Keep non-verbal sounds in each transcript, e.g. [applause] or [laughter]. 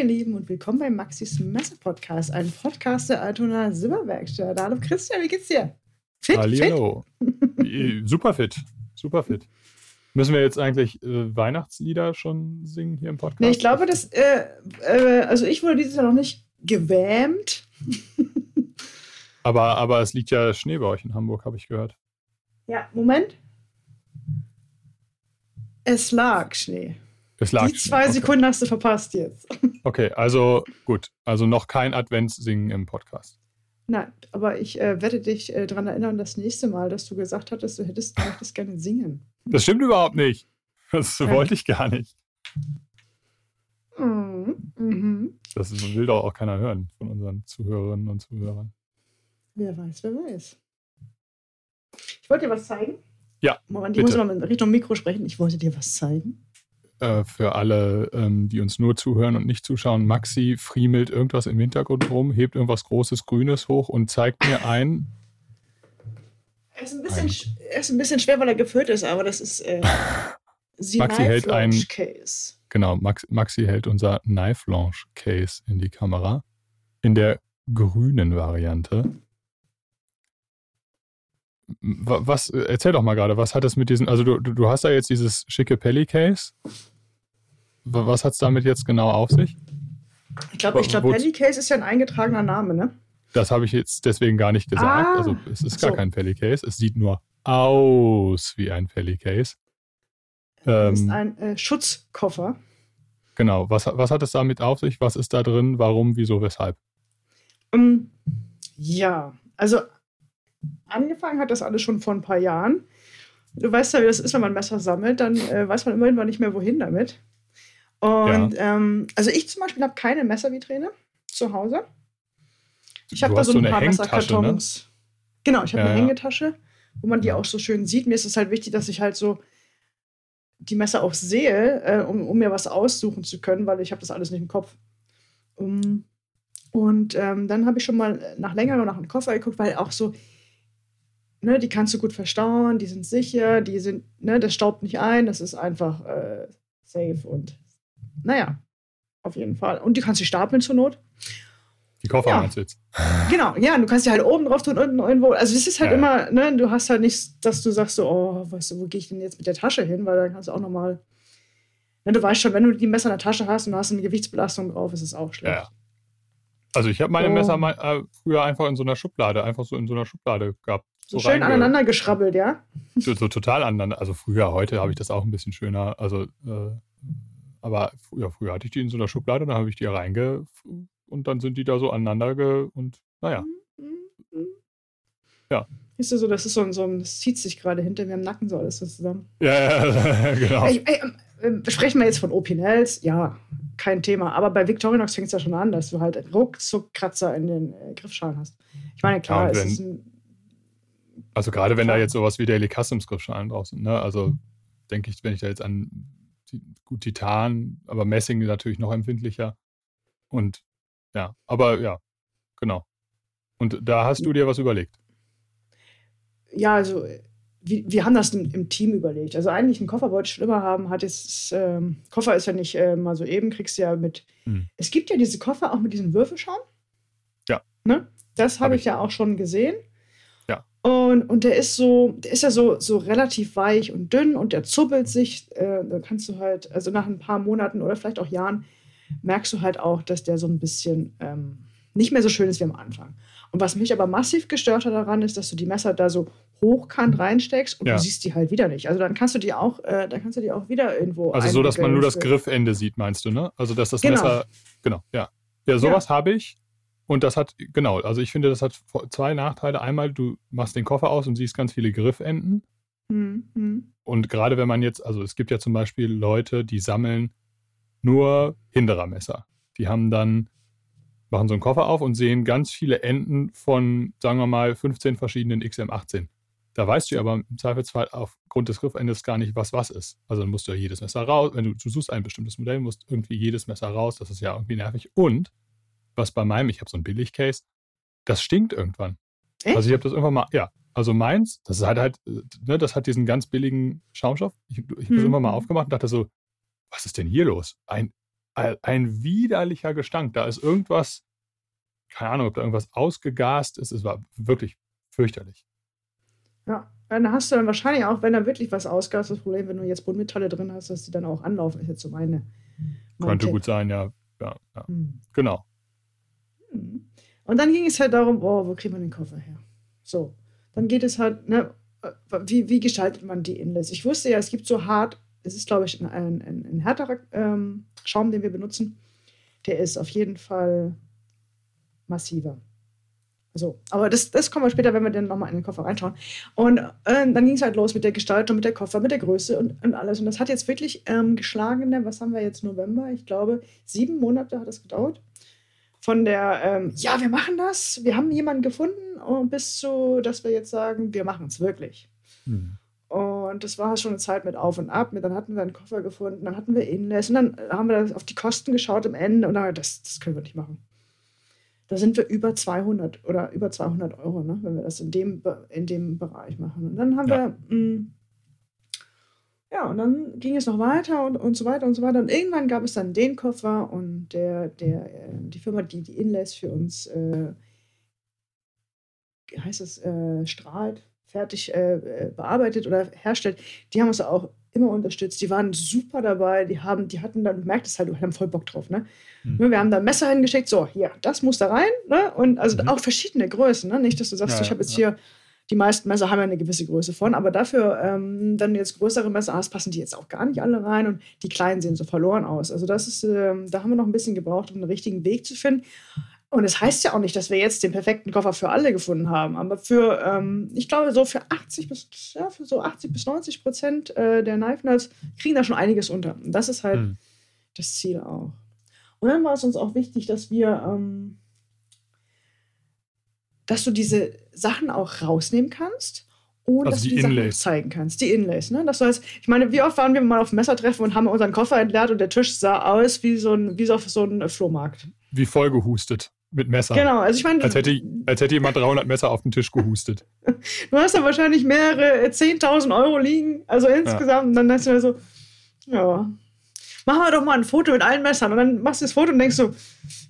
ihr Lieben, und willkommen beim Maxis Messer Podcast, ein Podcast der Altona Silberwerkstatt. Hallo Christian, wie geht's dir? Fit? Hallo. Fit? [laughs] super fit. Super fit. Müssen wir jetzt eigentlich äh, Weihnachtslieder schon singen hier im Podcast? Nee, ich glaube, dass, äh, äh, also ich wurde dieses Jahr noch nicht gewähmt. [laughs] aber, aber es liegt ja Schnee bei euch in Hamburg, habe ich gehört. Ja, Moment. Es lag Schnee. Es lag Die zwei okay. Sekunden hast du verpasst jetzt. [laughs] Okay, also gut. Also noch kein Adventssingen im Podcast. Nein, aber ich äh, werde dich äh, daran erinnern, das nächste Mal, dass du gesagt hattest, du hättest du gerne singen. Das stimmt überhaupt nicht. Das ja. wollte ich gar nicht. Mhm. Mhm. Das will doch auch keiner hören von unseren Zuhörerinnen und Zuhörern. Wer weiß, wer weiß. Ich wollte dir was zeigen. Ja. Moment, ich bitte. muss mal in Richtung Mikro sprechen. Ich wollte dir was zeigen. Äh, für alle, ähm, die uns nur zuhören und nicht zuschauen, Maxi friemelt irgendwas im Hintergrund rum, hebt irgendwas Großes, Grünes hoch und zeigt mir ein. Er ist ein bisschen, ein. Er ist ein bisschen schwer, weil er gefüllt ist, aber das ist äh, [laughs] Maxi hält ein Case. Genau, Max, Maxi hält unser Knife Launch Case in die Kamera. In der grünen Variante. Was, erzähl doch mal gerade, was hat es mit diesen, also du, du hast da jetzt dieses schicke Pelli-Case. Was hat es damit jetzt genau auf sich? Ich glaube, ich glaub, Pelli-Case ist ja ein eingetragener Name, ne? Das habe ich jetzt deswegen gar nicht gesagt. Ah, also es ist gar so. kein Pelli-Case. Es sieht nur aus wie ein Pelli-Case. Ähm, ist ein äh, Schutzkoffer. Genau. Was, was hat es damit auf sich? Was ist da drin? Warum, wieso, weshalb? Um, ähm, ja, also angefangen hat das alles schon vor ein paar Jahren. Du weißt ja, wie das ist, wenn man Messer sammelt, dann äh, weiß man immerhin nicht mehr, wohin damit. Und ja. ähm, also ich zum Beispiel habe keine Messervitrine zu Hause. Ich habe da so ein paar Messerkartons. Ne? Genau, ich habe ja, eine Hängetasche, wo man die auch so schön sieht. Mir ist es halt wichtig, dass ich halt so die Messer auch sehe, äh, um, um, mir was aussuchen zu können, weil ich habe das alles nicht im Kopf. Um, und ähm, dann habe ich schon mal nach längerem nach einem Koffer geguckt, weil auch so ne, die kannst du gut verstauen, die sind sicher, die sind, ne, das staubt nicht ein, das ist einfach äh, safe und naja, auf jeden Fall. Und die kannst du stapeln zur Not. Die Koffer ja. meinst du jetzt? Genau, ja, du kannst die halt oben drauf tun, unten irgendwo. Also es ist halt ja. immer, ne, du hast halt nicht, dass du sagst so, oh, weißt du, wo gehe ich denn jetzt mit der Tasche hin? Weil dann kannst du auch nochmal, ne, du weißt schon, wenn du die Messer in der Tasche hast und du hast eine Gewichtsbelastung drauf, ist es auch schlecht. Ja. Also ich habe meine oh. Messer mal, äh, früher einfach in so einer Schublade, einfach so in so einer Schublade gehabt. So, so schön aneinander geschrabbelt, ja? So, so, total aneinander. Also früher, heute habe ich das auch ein bisschen schöner. Also, äh, aber ja, früher hatte ich die in so einer Schublade, dann habe ich die reinge und dann sind die da so aneinander ge und naja. Ja. Siehst du so, das ist so ein, so ein das zieht sich gerade hinter mir im Nacken so alles so zusammen. Ja, ja [laughs] genau. Ey, ey, äh, sprechen wir jetzt von Opinels? Ja, kein Thema. Aber bei Victorinox fängt es ja schon an, dass du halt ruckzuck Kratzer in den äh, Griffschalen hast. Ich meine, klar, ja, es ist ein also gerade wenn da jetzt sowas wie Daily Customs Griffschalen drauf sind, ne? Also denke ich, wenn ich da jetzt an gut Titan, aber Messing natürlich noch empfindlicher. Und ja, aber ja, genau. Und da hast du dir was überlegt? Ja, also wir, wir haben das im, im, Team überlegt. Also eigentlich einen Koffer wollte ich schon immer haben. Hat jetzt, ähm, Koffer ist ja nicht äh, mal so eben, kriegst du ja mit. Hm. Es gibt ja diese Koffer auch mit diesen Würfelschaum. Ja. Ne? Das habe hab ich ja auch schon gesehen. Und, und der ist so, der ist ja so, so relativ weich und dünn und der zuppelt sich. Äh, da kannst du halt, also nach ein paar Monaten oder vielleicht auch Jahren, merkst du halt auch, dass der so ein bisschen ähm, nicht mehr so schön ist wie am Anfang. Und was mich aber massiv gestört hat daran, ist, dass du die Messer da so hochkant reinsteckst und ja. du siehst die halt wieder nicht. Also dann kannst du die auch, äh, dann kannst du die auch wieder irgendwo. Also so, dass man nur das Griffende sieht, meinst du, ne? Also dass das genau. Messer, genau, ja. Ja, sowas ja. habe ich. Und das hat, genau, also ich finde, das hat zwei Nachteile. Einmal, du machst den Koffer aus und siehst ganz viele Griffenden. Mhm. Und gerade wenn man jetzt, also es gibt ja zum Beispiel Leute, die sammeln nur Hinderermesser. Die haben dann, machen so einen Koffer auf und sehen ganz viele Enden von, sagen wir mal, 15 verschiedenen XM18. Da weißt du aber im Zweifelsfall aufgrund des Griffendes gar nicht, was was ist. Also dann musst du ja jedes Messer raus. Wenn du, du suchst ein bestimmtes Modell, musst irgendwie jedes Messer raus. Das ist ja irgendwie nervig. Und was bei meinem, ich habe so ein Billig-Case, das stinkt irgendwann. Echt? Also ich habe das irgendwann mal, ja, also meins, das hat halt, ne, das hat diesen ganz billigen Schaumstoff. Ich, ich habe das hm. immer mal aufgemacht und dachte so, was ist denn hier los? Ein, ein widerlicher Gestank. Da ist irgendwas, keine Ahnung, ob da irgendwas ausgegast ist. Es war wirklich fürchterlich. Ja, dann hast du dann wahrscheinlich auch, wenn da wirklich was ausgast, das Problem, wenn du jetzt Buntmetalle drin hast, dass die dann auch anlaufen, ist jetzt so meine. mein Könnte Tipp. gut sein, ja. ja, ja. Hm. Genau. Hm. Und dann ging es halt darum, oh, wo kriegt man den Koffer her? So, dann geht es halt, ne, wie, wie gestaltet man die Inlays? Ich wusste ja, es gibt so hart, es ist, glaube ich, ein, ein, ein härterer ähm, Schaum, den wir benutzen. Der ist auf jeden Fall massiver. So, aber das, das kommen wir später, wenn wir dann nochmal in den Koffer reinschauen. Und äh, dann ging es halt los mit der Gestaltung, mit der Koffer, mit der Größe und, und alles. Und das hat jetzt wirklich ähm, geschlagen, was haben wir jetzt, November? Ich glaube, sieben Monate hat das gedauert. Von der, ähm, ja, wir machen das, wir haben jemanden gefunden, und bis zu, dass wir jetzt sagen, wir machen es wirklich. Mhm. Und das war schon eine Zeit mit Auf und Ab. Dann hatten wir einen Koffer gefunden, dann hatten wir Inlays und dann haben wir auf die Kosten geschaut am Ende und dann, das, das können wir nicht machen da sind wir über 200 oder über 200 Euro, ne, wenn wir das in dem, in dem Bereich machen. Und dann haben ja. wir, mh, mm, ja, und dann ging es noch weiter und, und so weiter und so weiter. Und irgendwann gab es dann den Koffer und der, der, äh, die Firma, die die Inlays für uns, äh, heißt es, äh, strahlt, fertig äh, äh, bearbeitet oder herstellt, die haben uns auch immer unterstützt. Die waren super dabei. Die haben, die hatten dann, du merkst es halt, die haben voll Bock drauf. Ne? Mhm. Wir haben da Messer hingeschickt, so, hier, das muss da rein. Ne? Und also mhm. auch verschiedene Größen. Ne? Nicht, dass du sagst, ja, ich habe jetzt ja. hier, die meisten Messer haben ja eine gewisse Größe von, aber dafür, ähm, dann jetzt größere Messer hast, passen die jetzt auch gar nicht alle rein und die kleinen sehen so verloren aus. Also das ist, ähm, da haben wir noch ein bisschen gebraucht, um einen richtigen Weg zu finden. Und es das heißt ja auch nicht, dass wir jetzt den perfekten Koffer für alle gefunden haben, aber für, ähm, ich glaube, so für 80 bis, ja, für so 80 bis 90 Prozent äh, der Knife Nerds kriegen da schon einiges unter. Und das ist halt mhm. das Ziel auch. Und dann war es uns auch wichtig, dass wir, ähm, dass du diese Sachen auch rausnehmen kannst ohne also dass du die, die Sachen zeigen kannst. Die Inlays, ne? Das du ich meine, wie oft waren wir mal auf Messertreffen und haben unseren Koffer entleert und der Tisch sah aus wie so ein, wie so, so ein Flohmarkt. Wie vollgehustet mit Messer. Genau, also ich meine. Als hätte, als hätte jemand 300 Messer auf den Tisch gehustet. du hast da wahrscheinlich mehrere 10.000 äh, Euro liegen, also insgesamt. Ja. Und dann hast du so, ja, machen wir doch mal ein Foto mit allen Messern. Und dann machst du das Foto und denkst so,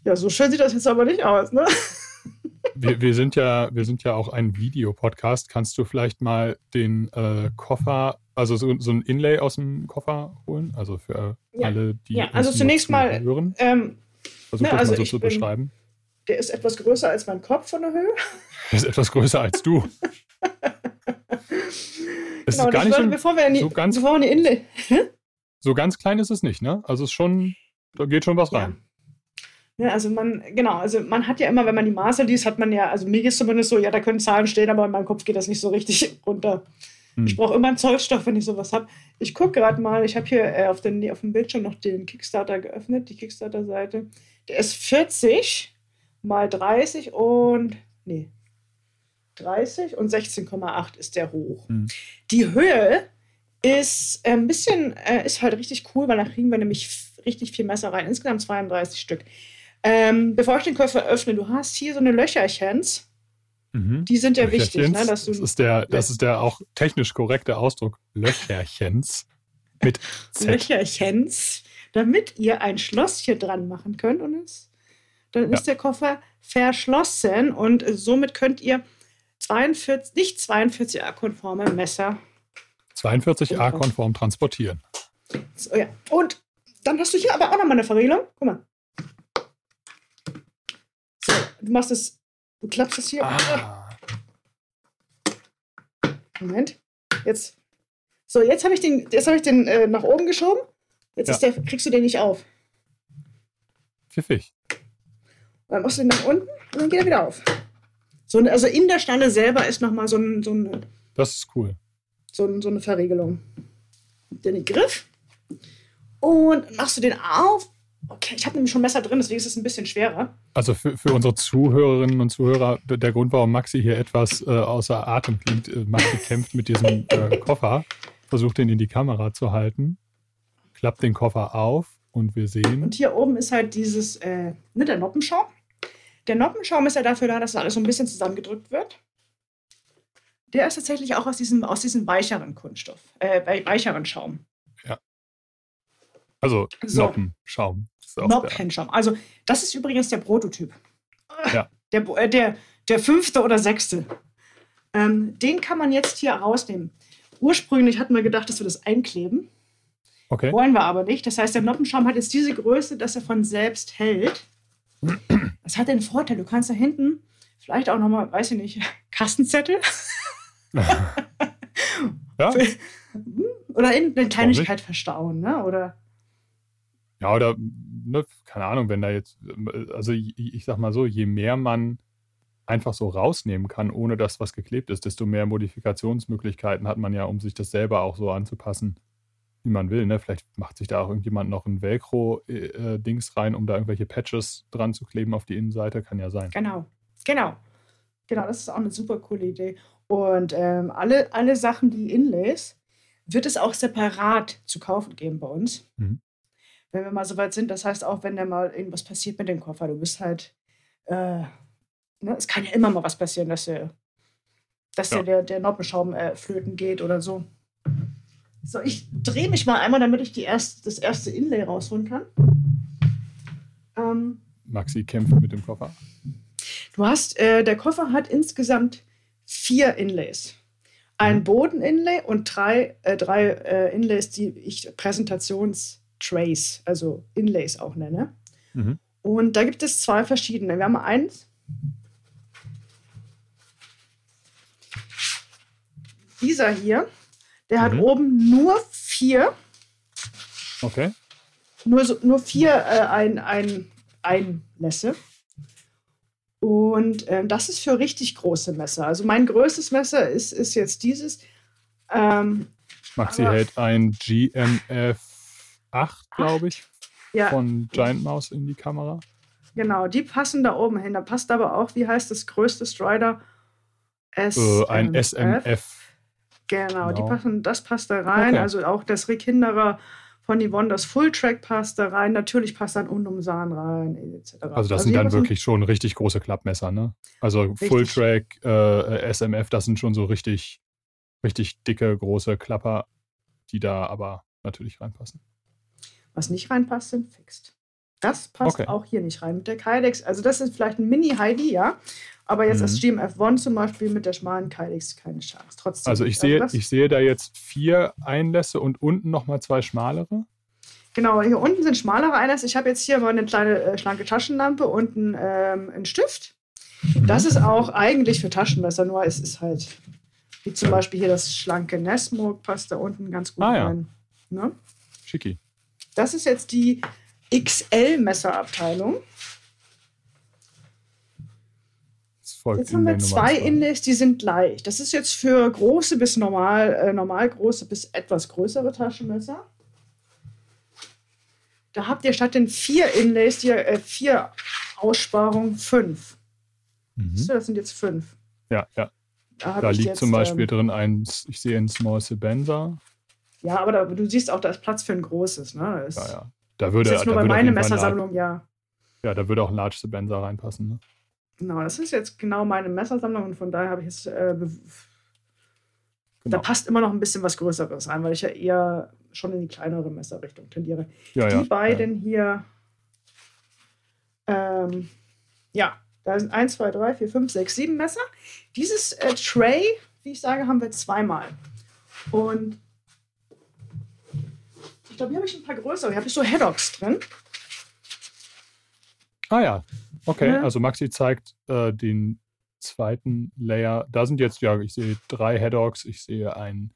ja, so schön sieht das jetzt aber nicht aus, ne? Wir, wir, sind ja, wir sind ja auch ein Videopodcast. Kannst du vielleicht mal den äh, Koffer, also so, so, ein Inlay aus dem Koffer holen? Also für ja. alle, die ja, also zunächst mal hören. Ähm, Versuch ne, das also mal so zu bin, beschreiben. Der ist etwas größer als mein Kopf von der Höhe. [laughs] Der ist etwas größer als du. [laughs] es genau, ist gar nicht würde, so, bevor wir in die, so ganz, bevor wir in die Inlay. [laughs] so ganz klein ist es nicht, ne? Also es ist schon, da geht schon was rein. Ja, also man, genau, also man hat ja immer, wenn man die Maße liest, hat man ja, also mir ist zumindest so, ja, da können Zahlen stehen, aber in meinem Kopf geht das nicht so richtig [laughs] runter. Hm. Ich brauche immer einen Zollstoff, wenn ich sowas habe. Ich gucke gerade mal, ich habe hier äh, auf, den, auf dem Bildschirm noch den Kickstarter geöffnet, die Kickstarter-Seite. Der ist 40 mal 30 und, nee, 30 und 16,8 ist der hoch. Hm. Die Höhe ist äh, ein bisschen, äh, ist halt richtig cool, weil da kriegen wir nämlich richtig viel Messer rein. Insgesamt 32 Stück. Ähm, bevor ich den Koffer öffne, du hast hier so eine Löcherchens. Mhm. Die sind ja wichtig. Ne, das, ist der, das ist der auch technisch korrekte Ausdruck. Löcherchens. Mit Z. Löcherchens, damit ihr ein Schloss hier dran machen könnt und es, dann ja. ist der Koffer verschlossen und somit könnt ihr 42, nicht 42a-konforme Messer 42a-konform transportieren. So, ja. Und dann hast du hier aber auch nochmal eine Verriegelung. Guck mal. Du machst es, du klappst es hier. Ah. Moment. Jetzt. So, jetzt habe ich den, jetzt habe ich den äh, nach oben geschoben. Jetzt ja. der, kriegst du den nicht auf. Pfiffig. Und dann machst du den nach unten und dann geht er wieder auf. So, also in der Stange selber ist nochmal so ein, so ein. Das ist cool. So, so eine Verriegelung. Den Griff. Und machst du den auf. Okay, ich habe nämlich schon Messer drin, deswegen ist es ein bisschen schwerer. Also für, für unsere Zuhörerinnen und Zuhörer, der Grund, warum Maxi hier etwas äh, außer Atem klingt, äh, Maxi kämpft mit diesem äh, Koffer, versucht den in die Kamera zu halten, klappt den Koffer auf und wir sehen. Und hier oben ist halt dieses, äh, ne, der Noppenschaum. Der Noppenschaum ist ja dafür da, dass alles so ein bisschen zusammengedrückt wird. Der ist tatsächlich auch aus diesem, aus diesem weicheren Kunststoff, äh, weicheren Schaum. Also so. Noppenschaum. Nob-Handschaum. Also, das ist übrigens der Prototyp. Ja. [laughs] Der, äh, der, der fünfte oder sechste. Ähm, den kann man jetzt hier rausnehmen. Ursprünglich hatten wir gedacht, dass wir das einkleben. Okay. Wollen wir aber nicht. Das heißt, der Noppenschaum hat jetzt diese Größe, dass er von selbst hält. [clears throat] Das hat den Vorteil, du kannst da hinten vielleicht auch nochmal, weiß ich nicht, [laughs] Kassenzettel. [laughs] ja. Oder in eine Kleinigkeit verstauen, ne? Oder. Ja, oder, ne, keine Ahnung, wenn da jetzt, also ich, ich sag mal so, je mehr man einfach so rausnehmen kann, ohne dass was geklebt ist, desto mehr Modifikationsmöglichkeiten hat man ja, um sich das selber auch so anzupassen, wie man will. Ne? Vielleicht macht sich da auch irgendjemand noch ein Velcro-Dings rein, um da irgendwelche Patches dran zu kleben auf die Innenseite. Kann ja sein. Genau, genau. Genau, das ist auch eine super coole Idee. Und ähm, alle, alle Sachen, die Inlays, wird es auch separat zu kaufen geben bei uns. Mhm. Wenn wir mal so weit sind, das heißt auch, wenn da mal irgendwas passiert mit dem Koffer, du bist halt, äh, ne, es kann ja immer mal was passieren, dass, der, dass ja. der, der Noppenschaum äh, flöten geht oder so. So, ich drehe mich mal einmal, damit ich die erst, das erste Inlay rausholen kann. Ähm, Maxi kämpft mit dem Koffer. Du hast, äh, der Koffer hat insgesamt vier Inlays. Ein mhm. Boden-Inlay und drei, äh, drei äh, Inlays, die ich Präsentations-Trays, also Inlays auch nenne. Mhm. Und da gibt es zwei verschiedene. Wir haben eins. Dieser hier, der mhm. hat oben nur vier. Okay. Nur, so, nur vier äh, ein, ein, Einlässe. Und ähm, das ist für richtig große Messer. Also mein größtes Messer ist, ist jetzt dieses. Ähm, Maxi hält ein GMF 8, glaube ich, ja. von Giant Mouse in die Kamera. Genau, die passen da oben hin. Da passt aber auch, wie heißt das größte Strider? S äh, ein SMF. Genau, genau, die passen, das passt da rein. Okay. Also auch das Rick Hinderer von Yvonne, das Full-Track passt da rein. Natürlich passt dann Undumsan rein, etc. Also das also sind dann wirklich schon richtig große Klappmesser, ne? Also Full-Track, äh, SMF, das sind schon so richtig, richtig dicke, große Klapper, die da aber natürlich reinpassen. Was nicht reinpasst, sind Fixed. Das passt okay. auch hier nicht rein mit der Kydex. Also das ist vielleicht ein Mini-Heidi, ja. Aber jetzt mhm. als GMF1 zum Beispiel mit der schmalen Kydex keine Chance. Trotzdem. Also ich sehe, also ich sehe da jetzt vier Einlässe und unten nochmal zwei schmalere. Genau, hier unten sind schmalere Einlässe. Ich habe jetzt hier mal eine kleine äh, schlanke Taschenlampe und einen, ähm, einen Stift. Mhm. Das ist auch eigentlich für Taschenmesser, nur es ist halt, wie zum Beispiel hier das schlanke Nesmog passt da unten ganz gut ah, ja. rein. Ne? Schicki. Das ist jetzt die XL-Messerabteilung. Jetzt haben wir zwei Inlays, die sind gleich. Das ist jetzt für große bis normal, äh, normal große bis etwas größere Taschenmesser. Da habt ihr statt den vier Inlays, die, äh, vier Aussparungen, fünf. Mhm. Das sind jetzt fünf. Ja, ja. Da, da liegt jetzt, zum Beispiel ähm, drin ein, ich sehe ein Small Sebenza. Ja, aber da, du siehst auch, da ist Platz für ein großes. Ne? Das, ja, ja. Da würde, ist nur bei meiner Messersammlung, ja. Ja, da würde auch ein Large Sebenza reinpassen. Ne? Genau, das ist jetzt genau meine Messersammlung und von daher habe ich es. Äh, genau. Da passt immer noch ein bisschen was Größeres rein, weil ich ja eher schon in die kleinere Messerrichtung tendiere. Ja, die ja, beiden hier. Ähm, ja, da sind 1, 2, 3, 4, 5, 6, 7 Messer. Dieses äh, Tray, wie ich sage, haben wir zweimal. Und glaube, hier habe ich ein paar größere. Hier habe ich so Headocks drin. Ah ja, okay. Ja. Also Maxi zeigt äh, den zweiten Layer. Da sind jetzt, ja, ich sehe drei Headogs, ich sehe ein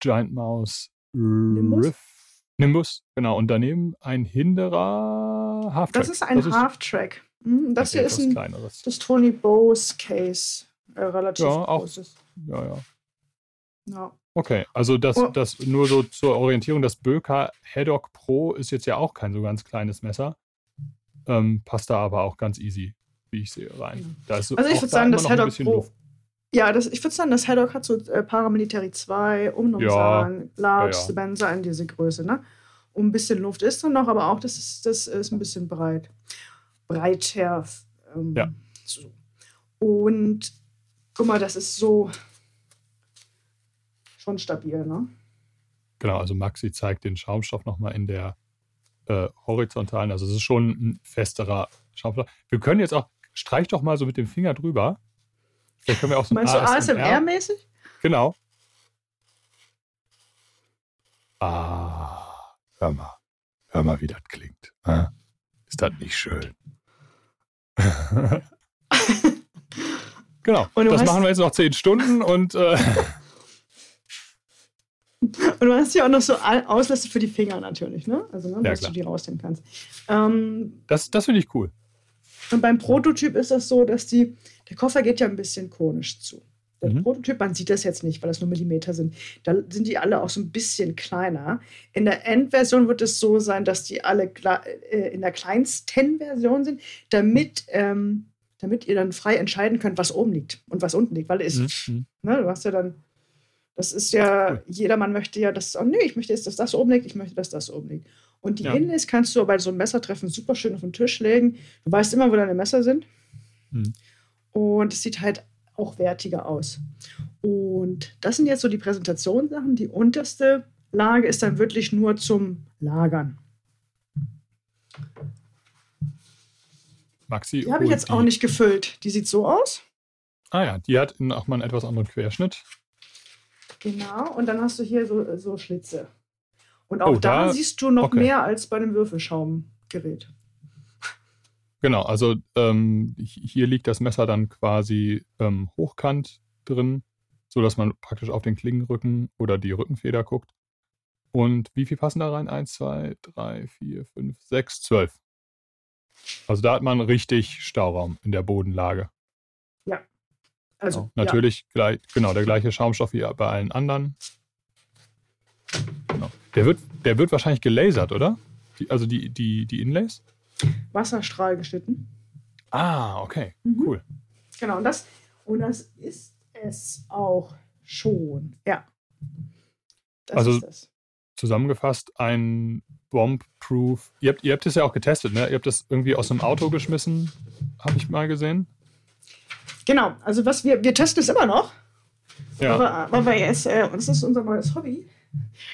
Giant Mouse Nimbus. Riff. Nimbus, genau. Und daneben ein Hinderer Half-Track. Das ist ein Half-Track. Mhm, das hier ist ein, kleineres. das Tony Bose Case. Äh, relativ ja, auch, großes. Ja, ja. Ja. Okay, also das, oh. das nur so zur Orientierung, das Böker Haddock Pro ist jetzt ja auch kein so ganz kleines Messer. Ähm, passt da aber auch ganz easy, wie ich sehe, rein. Da ist also ich würde sagen, das Haddock Pro. Luft. Ja, das, ich würde sagen, das Haddock hat so äh, Paramilitary 2, Umnummern, ja, Large, ja, ja. Spencer in diese Größe, ne? Und ein bisschen Luft ist drin noch, aber auch das ist, das ist ein bisschen breit. Breiter. Ähm, ja. So. Und guck mal, das ist so schon stabil, ne? Genau, also Maxi zeigt den Schaumstoff nochmal in der äh, horizontalen. Also es ist schon ein festerer Schaumstoff. Wir können jetzt auch, streich doch mal so mit dem Finger drüber. Vielleicht können wir auch so Meinst ASMR. du ASMR-mäßig? Genau. Ah, hör mal. Hör mal, wie das klingt. Ist das nicht schön? [laughs] genau. das machen wir jetzt noch zehn Stunden und. Äh und du hast ja auch noch so Auslässe für die Finger natürlich, ne? Also, ne, ja, dass klar. du die rausnehmen kannst. Ähm, das das finde ich cool. Und beim Prototyp ist das so, dass die, der Koffer geht ja ein bisschen konisch zu. Der mhm. Prototyp, man sieht das jetzt nicht, weil das nur Millimeter sind. Da sind die alle auch so ein bisschen kleiner. In der Endversion wird es so sein, dass die alle äh, in der kleinsten Version sind, damit, ähm, damit ihr dann frei entscheiden könnt, was oben liegt und was unten liegt. Weil es, mhm. ne, du hast ja dann das ist ja, cool. jedermann möchte ja, dass, oh nee, ich möchte jetzt, dass das oben liegt, ich möchte, dass das oben liegt. Und die ja. Inlays kannst du bei so einem Messertreffen super schön auf den Tisch legen. Du weißt immer, wo deine Messer sind. Mhm. Und es sieht halt auch wertiger aus. Und das sind jetzt so die Präsentationssachen. Die unterste Lage ist dann wirklich nur zum Lagern. Maxi. Die habe ich jetzt die. auch nicht gefüllt. Die sieht so aus. Ah ja, die hat auch mal einen etwas anderen Querschnitt. Genau, und dann hast du hier so, so Schlitze. Und auch oh, da, da, siehst du noch okay. mehr als bei einem Würfelschaumgerät. Genau, also ähm, hier liegt das Messer dann quasi ähm, hochkant drin, sodass man praktisch auf den Klingenrücken oder die Rückenfeder guckt. Und wie viel passen da rein? Eins, zwei, drei, vier, fünf, sechs, zwölf. Also da hat man richtig Stauraum in der Bodenlage. Ja. Also, genau. Natürlich ja. gleich, genau, der gleiche Schaumstoff wie bei allen anderen. Genau. Der, wird, der wird wahrscheinlich gelasert, oder? Die, also die, die, die Inlays? Wasserstrahl geschnitten. Ah, okay. Mhm. Cool. Genau, und das, und das ist es auch schon. Ja. Das also zusammengefasst ein Bomb-Proof. Ihr habt, ihr habt es ja auch getestet, ne? Ihr habt das irgendwie aus einem Auto geschmissen, habe ich mal gesehen. Genau, also was wir, wir testen es immer noch. Ja. Aber, aber jetzt, äh, das ist unser neues Hobby.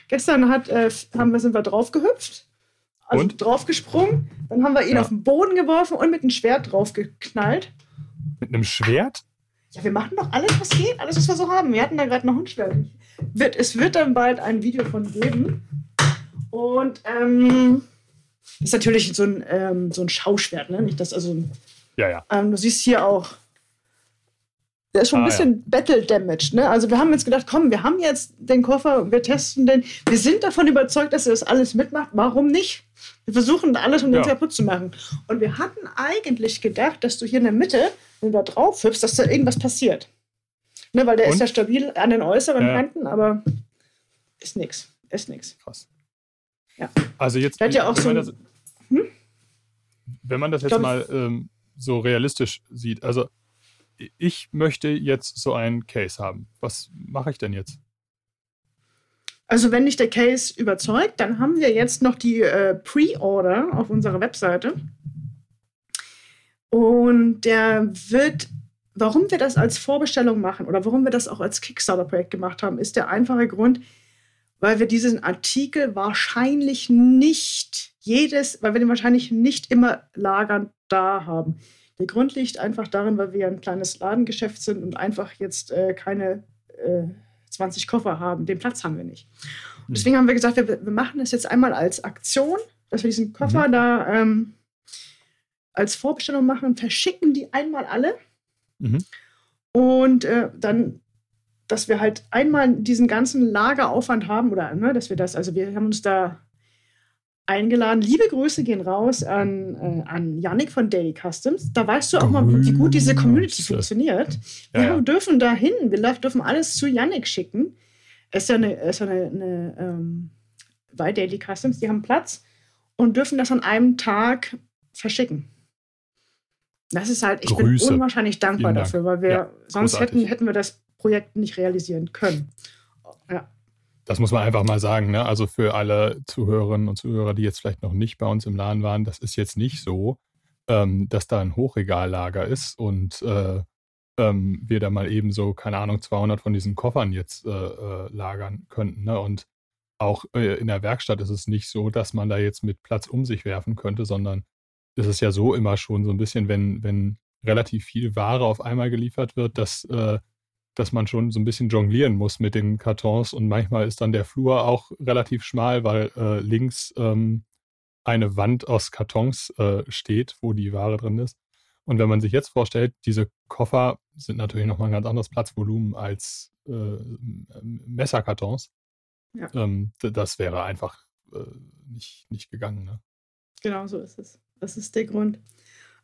Gestern hat, äh, haben wir, sind wir draufgehüpft, also und? draufgesprungen, dann haben wir ihn ja. auf den Boden geworfen und mit einem Schwert draufgeknallt. Mit einem Schwert? Ja, wir machen doch alles, was geht, alles, was wir so haben. Wir hatten da gerade noch ein Schwert. Wird, es wird dann bald ein Video von geben. Und ähm, das ist natürlich so ein, ähm, so ein Schauschwert, ne? Nicht das, also. Ja, ja. Ähm, du siehst hier auch der ist schon ein ah, bisschen ja. battle-damaged. Ne? Also wir haben jetzt gedacht, komm, wir haben jetzt den Koffer, wir testen den. Wir sind davon überzeugt, dass er das alles mitmacht. Warum nicht? Wir versuchen alles, um den kaputt zu machen. Und wir hatten eigentlich gedacht, dass du hier in der Mitte, wenn du da drauf hüpfst, dass da irgendwas passiert. Ne, weil der Und? ist ja stabil an den äußeren ja. Kanten, aber ist nichts. Ist nichts. Krass. Ja. Also jetzt, ja auch wenn, so man das, hm? wenn man das jetzt mal ähm, so realistisch sieht, also ich möchte jetzt so einen Case haben. Was mache ich denn jetzt? Also wenn dich der Case überzeugt, dann haben wir jetzt noch die äh, Pre-Order auf unserer Webseite. Und der wird, warum wir das als Vorbestellung machen oder warum wir das auch als Kickstarter-Projekt gemacht haben, ist der einfache Grund, weil wir diesen Artikel wahrscheinlich nicht jedes, weil wir den wahrscheinlich nicht immer lagernd da haben. Der Grund liegt einfach darin, weil wir ein kleines Ladengeschäft sind und einfach jetzt äh, keine äh, 20 Koffer haben. Den Platz haben wir nicht. Und deswegen haben wir gesagt, wir, wir, machen das jetzt einmal als Aktion, dass wir diesen Koffer mhm. da ähm, als Vorbestellung machen, verschicken die einmal alle. Mhm. Und äh, dann, dass wir halt einmal diesen ganzen Lageraufwand haben oder ne, dass wir das, also wir haben uns da eingeladen. Liebe Grüße gehen raus an, äh, an Yannick von Daily Customs. Da weißt du auch mal, wie gut diese Community funktioniert. Wir ja, ja. dürfen da hin, wir dürfen alles zu Yannick schicken. Es ist ja eine, ist ja eine, eine ähm, bei Daily Customs, die haben Platz und dürfen das an einem Tag verschicken. Das ist halt, ich Grüße. bin unwahrscheinlich dankbar Dank. dafür, weil wir ja, sonst hätten, hätten wir das Projekt nicht realisieren können. Ja. Das muss man einfach mal sagen. Ne? Also für alle Zuhörerinnen und Zuhörer, die jetzt vielleicht noch nicht bei uns im Laden waren, das ist jetzt nicht so, ähm, dass da ein Hochregallager ist und äh, ähm, wir da mal eben so, keine Ahnung, 200 von diesen Koffern jetzt äh, äh, lagern könnten. Ne? Und auch äh, in der Werkstatt ist es nicht so, dass man da jetzt mit Platz um sich werfen könnte, sondern es ist ja so immer schon so ein bisschen, wenn, wenn relativ viel Ware auf einmal geliefert wird, dass, äh, dass man schon so ein bisschen jonglieren muss mit den Kartons und manchmal ist dann der Flur auch relativ schmal, weil äh, links ähm, eine Wand aus Kartons äh, steht, wo die Ware drin ist. Und wenn man sich jetzt vorstellt, diese Koffer sind natürlich nochmal ein ganz anderes Platzvolumen als äh, Messerkartons. Ja. Ähm, das wäre einfach äh, nicht, nicht gegangen. Ne? Genau so ist es. Das ist der Grund.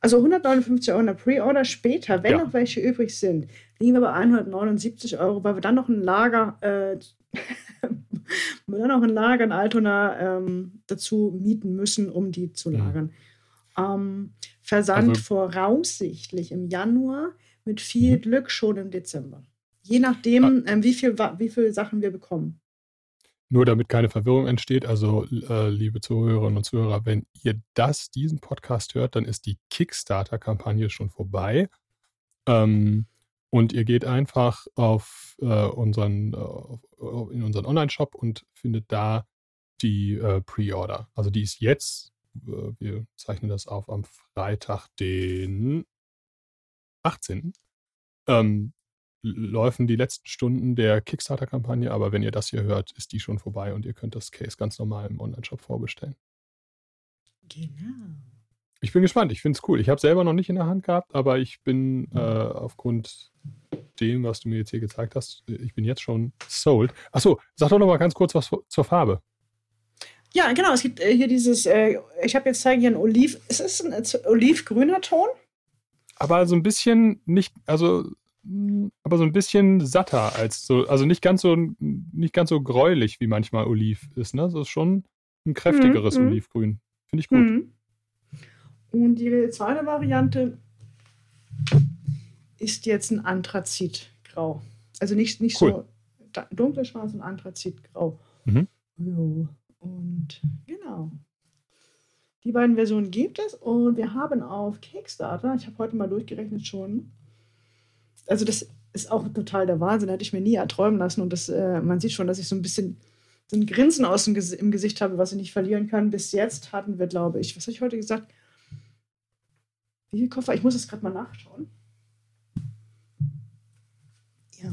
Also 159 Euro in der Pre-Order. Später, wenn ja. noch welche übrig sind, liegen wir bei 179 Euro, weil wir dann noch ein Lager, äh, [laughs] wir dann noch ein Lager in Altona ähm, dazu mieten müssen, um die zu mhm. lagern. Mhm. Ähm, Versand also, voraussichtlich im Januar, mit viel mhm. Glück schon im Dezember. Je nachdem, ah. ähm, wie, viel, wie viele Sachen wir bekommen. Nur damit keine Verwirrung entsteht, also äh, liebe Zuhörerinnen und Zuhörer, wenn ihr das, diesen Podcast hört, dann ist die Kickstarter-Kampagne schon vorbei. Ähm, und ihr geht einfach auf äh, unseren, äh, in unseren Online-Shop und findet da die äh, Pre-Order. Also die ist jetzt, äh, wir zeichnen das auf am Freitag, den 18. Ähm, laufen die letzten Stunden der Kickstarter-Kampagne, aber wenn ihr das hier hört, ist die schon vorbei und ihr könnt das Case ganz normal im Online-Shop vorbestellen. Genau. Ich bin gespannt, ich finde es cool. Ich habe selber noch nicht in der Hand gehabt, aber ich bin äh, aufgrund dem, was du mir jetzt hier gezeigt hast, ich bin jetzt schon sold. Achso, sag doch noch mal ganz kurz was zur Farbe. Ja, genau, es gibt äh, hier dieses, äh, ich habe jetzt zeigen hier ein Oliv, es ist ein äh, olivgrüner Ton. Aber so ein bisschen nicht, also aber so ein bisschen satter als so, also nicht ganz so, nicht ganz so gräulich wie manchmal Oliv ist, ne? Das ist schon ein kräftigeres mhm. Olivgrün. Finde ich gut. Mhm. Und die zweite Variante ist jetzt ein Anthrazitgrau. Also nicht, nicht cool. so dunkle Schwarz, sondern Anthrazitgrau. Mhm. Jo. Und genau. Die beiden Versionen gibt es und wir haben auf Kickstarter, ich habe heute mal durchgerechnet schon, also das ist auch total der Wahnsinn, hätte ich mir nie erträumen lassen. Und das, äh, man sieht schon, dass ich so ein bisschen so ein Grinsen aus dem Ges im Gesicht habe, was ich nicht verlieren kann. Bis jetzt hatten wir, glaube ich, was habe ich heute gesagt? Wie viele Koffer? Ich muss es gerade mal nachschauen. Ja.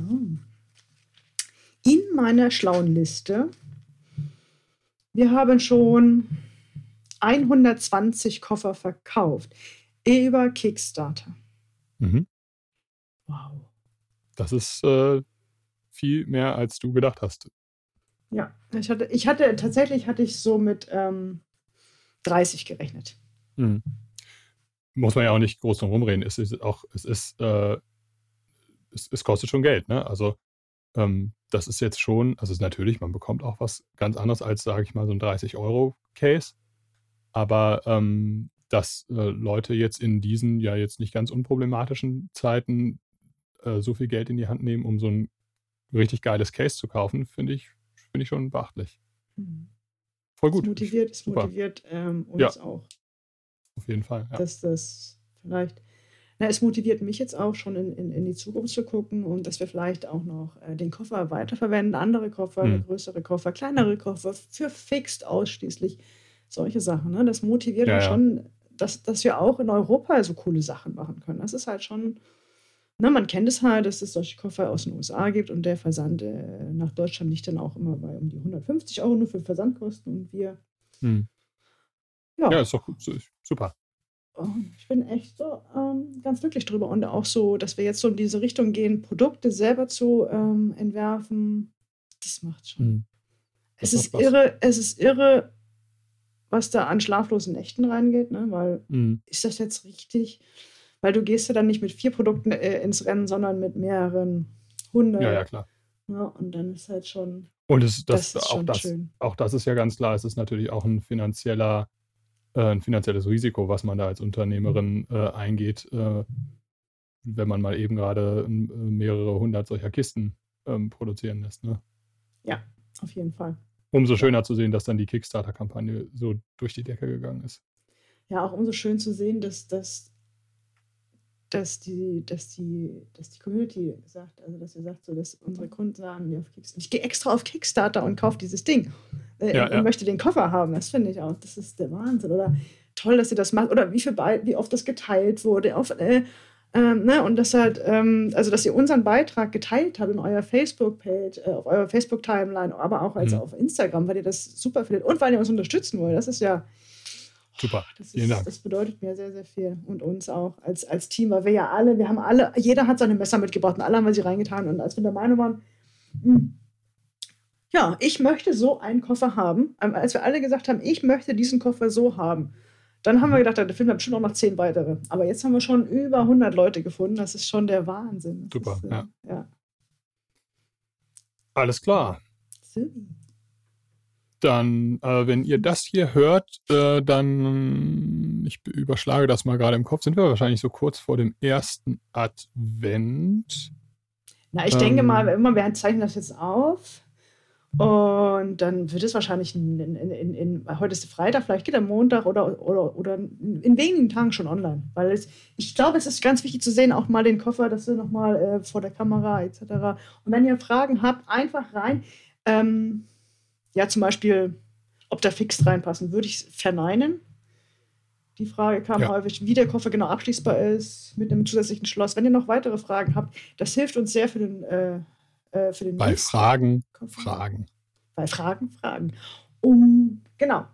In meiner schlauen Liste. Wir haben schon 120 Koffer verkauft über Kickstarter. Mhm. Wow. Das ist äh, viel mehr, als du gedacht hast. Ja, ich hatte, ich hatte tatsächlich hatte ich so mit ähm, 30 gerechnet. Mhm. Muss man ja auch nicht groß drum rumreden. Es ist auch, es ist, äh, es, es, kostet schon Geld, ne? Also ähm, das ist jetzt schon, also ist natürlich, man bekommt auch was ganz anderes als, sage ich mal, so ein 30-Euro-Case. Aber ähm, dass äh, Leute jetzt in diesen ja jetzt nicht ganz unproblematischen Zeiten äh, so viel Geld in die Hand nehmen, um so ein richtig geiles Case zu kaufen, finde ich, find ich schon beachtlich. Mhm. Voll gut. Es motiviert, es motiviert ähm, uns ja. auch. Auf jeden Fall. Ja. Dass das vielleicht, na, es motiviert mich jetzt auch schon in, in, in die Zukunft zu gucken und dass wir vielleicht auch noch äh, den Koffer weiterverwenden, andere Koffer, mhm. größere Koffer, kleinere Koffer, für fixed ausschließlich solche Sachen. Ne? Das motiviert ja, ja. schon, dass, dass wir auch in Europa so coole Sachen machen können. Das ist halt schon na, man kennt es halt, dass es solche Koffer aus den USA gibt und der Versand äh, nach Deutschland liegt dann auch immer bei um die 150 Euro nur für Versandkosten und wir. Hm. Ja. ja, ist doch super. Ich bin echt so ähm, ganz glücklich drüber und auch so, dass wir jetzt so in diese Richtung gehen, Produkte selber zu ähm, entwerfen. Das macht schon. Hm. Das es ist was. irre, es ist irre, was da an schlaflosen Nächten reingeht, ne? weil hm. ist das jetzt richtig? Weil du gehst ja dann nicht mit vier Produkten äh, ins Rennen, sondern mit mehreren hundert. Ja, ja, klar. Ja, und dann ist halt schon. Und es, das, das auch, das, schön. auch das ist ja ganz klar, es ist natürlich auch ein finanzieller, äh, ein finanzielles Risiko, was man da als Unternehmerin äh, eingeht, äh, wenn man mal eben gerade äh, mehrere hundert solcher Kisten ähm, produzieren lässt. Ne? Ja, auf jeden Fall. Umso schöner zu sehen, dass dann die Kickstarter-Kampagne so durch die Decke gegangen ist. Ja, auch umso schön zu sehen, dass, dass dass die, dass die, dass die Community sagt, also dass ihr sagt, so dass unsere Kunden sagen, auf ich gehe extra auf Kickstarter und kaufe dieses Ding äh, ja, und ja. möchte den Koffer haben. Das finde ich auch, das ist der Wahnsinn. Oder toll, dass ihr das macht. Oder wie viel wie oft das geteilt wurde. Auf, äh, ähm, ne? Und das halt, ähm, also dass ihr unseren Beitrag geteilt habt in eurer Facebook-Page, äh, auf eurer Facebook-Timeline, aber auch als mhm. auf Instagram, weil ihr das super findet und weil ihr uns unterstützen wollt. Das ist ja Super. Das, ist, das, bedeutet mir sehr, sehr viel. Und uns auch als, als Team, weil wir ja alle, wir haben alle, jeder hat seine Messer mitgebracht und alle haben wir sie reingetan. Und als wir der Meinung waren, mh, hm, ja, ich möchte so einen Koffer haben, ähm, als wir alle gesagt haben, ich möchte diesen Koffer so haben, dann haben wir mhm. gedacht, der Film hat bestimmt auch noch zehn weitere. Aber jetzt haben wir schon über 100 Leute gefunden. Das ist schon der Wahnsinn. Das Super, ist, äh, ja. ja. Alles klar. Super. Dann, äh, wenn ihr das hier hört, äh, dann, ich überschlage das mal gerade im Kopf, sind wir wahrscheinlich so kurz vor dem ersten Advent. Na, ich ähm, denke mal, immer, wir zeichnen das jetzt auf. Und dann wird es wahrscheinlich in, in, in, in, heute ist Freitag, vielleicht geht am Montag oder, oder, oder in wenigen Tagen schon online. Weil es, ich glaube, es ist ganz wichtig zu sehen, auch mal den Koffer, dass du nochmal äh, vor der Kamera etc. Und wenn ihr Fragen habt, einfach rein. Ähm, ja, zum Beispiel, ob da fix reinpassen, würde ich verneinen. Die Frage kam ja. häufig, wie der Koffer genau abschließbar ist mit einem zusätzlichen Schloss. Wenn ihr noch weitere Fragen habt, das hilft uns sehr für den äh, äh, für den Bei nächsten. Fragen, Fragen. Bei Fragen, Fragen. Um, genau.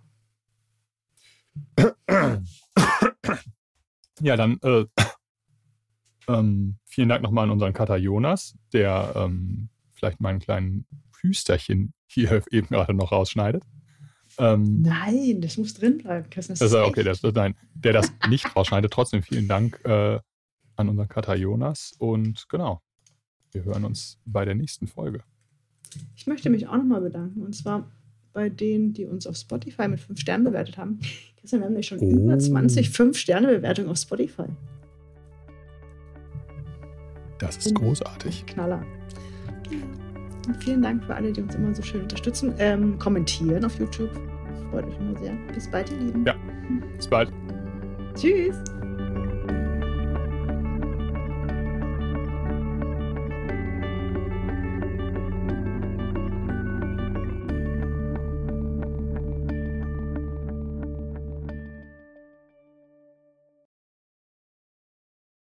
Ja, dann äh, ähm, vielen Dank nochmal an unseren Kater Jonas, der ähm, vielleicht meinen kleinen Hüsterchen hier eben gerade noch rausschneidet. Ähm, nein, das muss drin bleiben. Das ist okay, das, nein, der das nicht rausschneidet. Trotzdem vielen Dank äh, an unseren Kater Jonas. Und genau, wir hören uns bei der nächsten Folge. Ich möchte mich auch nochmal bedanken. Und zwar bei denen, die uns auf Spotify mit 5 Sternen bewertet haben. wir haben nämlich schon oh. über 20 5-Sterne-Bewertungen auf Spotify. Das ist großartig. Knaller. Und vielen Dank für alle, die uns immer so schön unterstützen. Ähm, kommentieren auf YouTube. Freut mich immer sehr. Bis bald, ihr Lieben. Ja, bis bald. Tschüss.